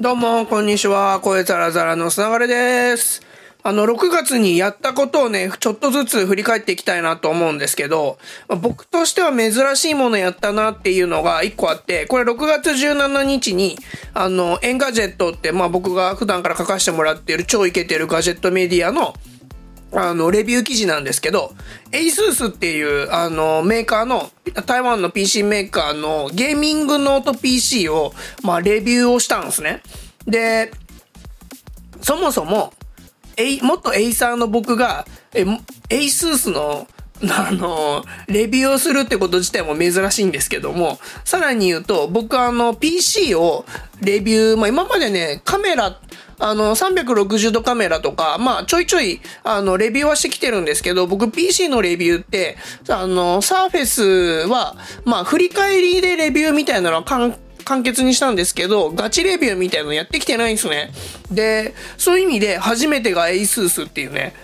どうも、こんにちは。声ザラザラのすながれです。あの、6月にやったことをね、ちょっとずつ振り返っていきたいなと思うんですけど、ま僕としては珍しいものやったなっていうのが1個あって、これ6月17日に、あの、 Engadget って、まあ僕が普段から書かせてもらっている超イケてるガジェットメディアの、あの、レビュー記事なんですけど、ASUS っていう、あの、メーカーの、台湾の PC メーカーのゲーミングノート PC を、まあ、レビューをしたんですね。で、そもそも、エイ、元 Acer の僕が、え、 ASUS の、あの、レビューをするってこと自体も珍しいんですけども、さらに言うと、僕あの、PC をレビュー、まあ今までね、カメラ、あの、360度カメラとか、まあ、ちょいちょい、あの、レビューはしてきてるんですけど、僕 PC のレビューって、あの、サーフェスは、まあ、振り返りでレビューみたいなのは簡簡潔にしたんですけど、ガチレビューみたいなのやってきてないんですね。で、そういう意味で初めてが ASUS っていうね、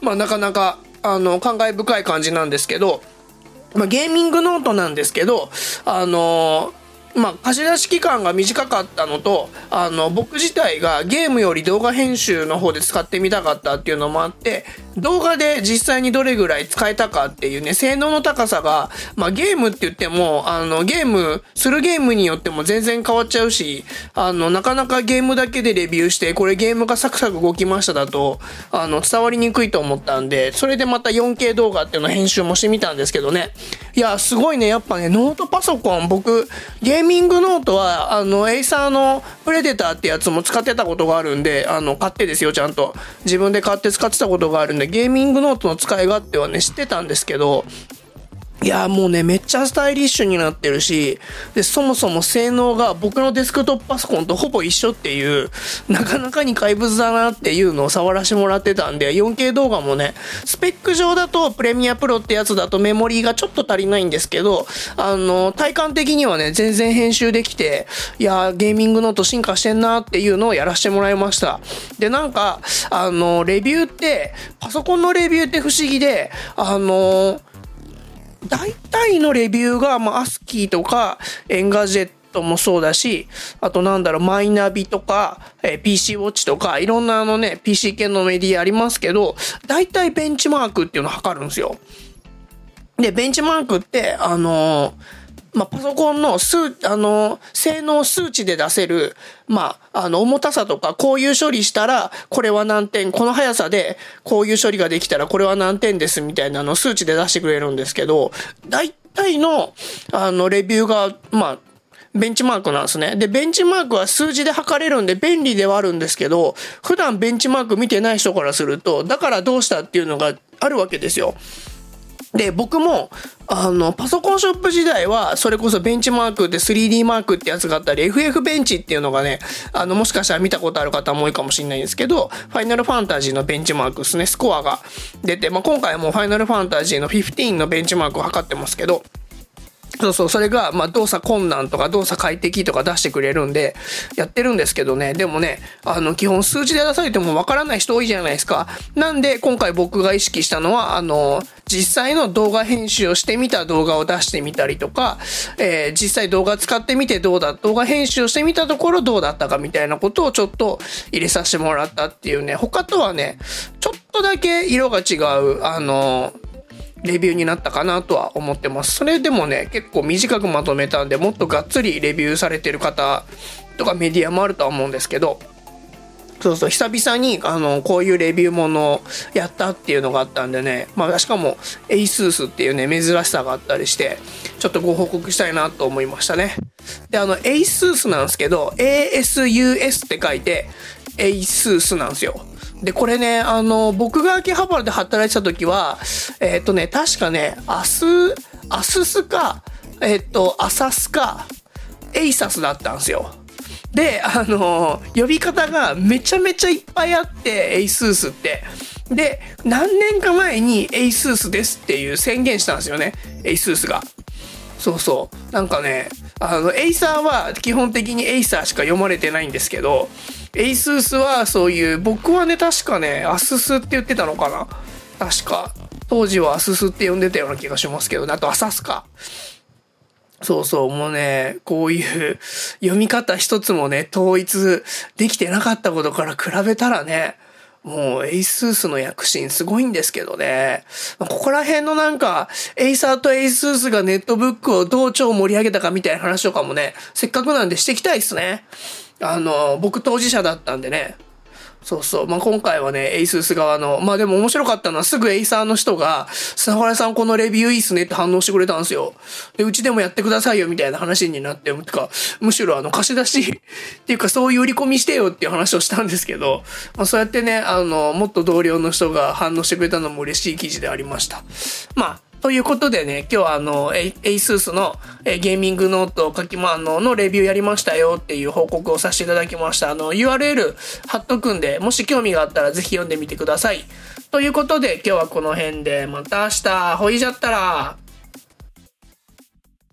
まあなかなか、あの、感慨深い感じなんですけど、まあゲーミングノートなんですけど、あのまあ、貸し出し期間が短かったのと、あの、僕自体がゲームより動画編集の方で使ってみたかったっていうのもあって、動画で実際にどれぐらい使えたかっていうね、性能の高さが、まあ、ゲームって言っても、あの、ゲーム、するゲームによっても全然変わっちゃうし、あの、なかなかゲームだけでレビューして、これゲームがサクサク動きましただと、あの、伝わりにくいと思ったんで、それでまた 4K 動画っていうの編集もしてみたんですけどね。いや、すごいね、やっぱね、ノートパソコン、僕、ゲーミングノートは、あの、 Acer の Predator ってやつも使ってたことがあるんで、あの、買ってですよ、ちゃんと。自分で買って使ってたことがあるんで、ゲーミングノートの使い勝手はね、知ってたんですけど、いやもうね、めっちゃスタイリッシュになってるし、で、そもそも性能が僕のデスクトップパソコンとほぼ一緒っていう、なかなかに怪物だなっていうのを触らせてもらってたんで、4K 動画もね、スペック上だとプレミアプロってやつだとメモリーがちょっと足りないんですけど、あの、体感的にはね、全然編集できて、いやゲーミングノート進化してんなっていうのをやらせてもらいました。で、なんか、あの、レビューって、パソコンのレビューって不思議で、あの、大体のレビューが、まあ、アスキーとか、 Engadget もそうだし、あとなんだろう、マイナビとか、えー PC Watch とか、いろんなあのね、PC 系のメディアありますけど、大体ベンチマークっていうのを測るんですよ。で、ベンチマークって、あのーまあ、パソコンの数、あの、性能数値で出せる、まあ、あの、重たさとか、こういう処理したら、これは何点、この速さで、こういう処理ができたら、これは何点です、みたいなの数値で出してくれるんですけど、大体の、あの、レビューが、まあ、ベンチマークなんですね。で、ベンチマークは数字で測れるんで便利ではあるんですけど、普段ベンチマーク見てない人からすると、だからどうしたっていうのがあるわけですよ。で、僕も、あの、パソコンショップ時代は、それこそベンチマークで 3D マークってやつがあったり、FF ベンチっていうのがね、あの、もしかしたら見たことある方も多いかもしれないんですけど、ファイナルファンタジーのベンチマークですね、スコアが出て、まあ、今回もファイナルファンタジーの15のベンチマークを測ってますけど、そうそう、それが、まあ、動作困難とか動作快適とか出してくれるんで、やってるんですけどね、でもね、あの、基本数字で出されてもわからない人多いじゃないですか。なんで、今回僕が意識したのは、あの、実際の動画編集をしてみた動画を出してみたりとか、えー実際動画使ってみてどうだ、動画編集をしてみたところどうだったかみたいなことをちょっと入れさせてもらったっていうね、他とはね、ちょっとだけ色が違う、あの、レビューになったかなとは思ってます。それでもね、結構短くまとめたんで、もっとがっつりレビューされてる方とかメディアもあるとは思うんですけど、そうそう、久々に、あの、こういうレビューものをやったっていうのがあったんでね、まあ、しかも、ASUS っていうね、珍しさがあったりして、ちょっとご報告したいなと思いましたね。で、あの、ASUS なんですけど、ASUS って書いて、ASUS なんですよ。で、これね、あの、僕が秋葉原で働いてた時は、えっ、とね、確かね、アス、アススか、えっ、と、アサスか、エイサスだったんですよ。で、あの呼び方がめちゃめちゃいっぱいあって、エイスースって。で、何年か前にエイスースですっていう宣言したんですよね。エイスースが。そうそう。なんかね、あの、エイサーは基本的にエイサーしか読まれてないんですけど、エイスースはそういう、僕はね、確かね、アススって言ってたのかな確か。当時はアススって呼んでたような気がしますけどね、あとアサスか。そうそう、もうね、こういう読み方一つもね、統一できてなかったことから比べたらね、もうエイスースの躍進すごいんですけどね。ここら辺のなんか、エイサーとエイスースがネットブックをどう超盛り上げたかみたいな話とかもね、せっかくなんでしていきたいっすね。あの、僕当事者だったんでね、そうそう。まあ、今回はね、エイスース側の、まあでも面白かったのはすぐエイサーの人が、砂原さんこのレビューいいっすねって反応してくれたんですよ。で、うちでもやってくださいよみたいな話になって、てか、むしろあの貸し出し っていうかそういう売り込みしてよっていう話をしたんですけど、まあそうやってね、あの、もっと同僚の人が反応してくれたのも嬉しい記事でありました。まあ、ということでね、今日はあの、エイスースのゲーミングノート書きま、あの、のレビューやりましたよっていう報告をさせていただきました。あの、URL 貼っとくんで、もし興味があったらぜひ読んでみてください。ということで今日はこの辺で、また明日、ほいじゃったら。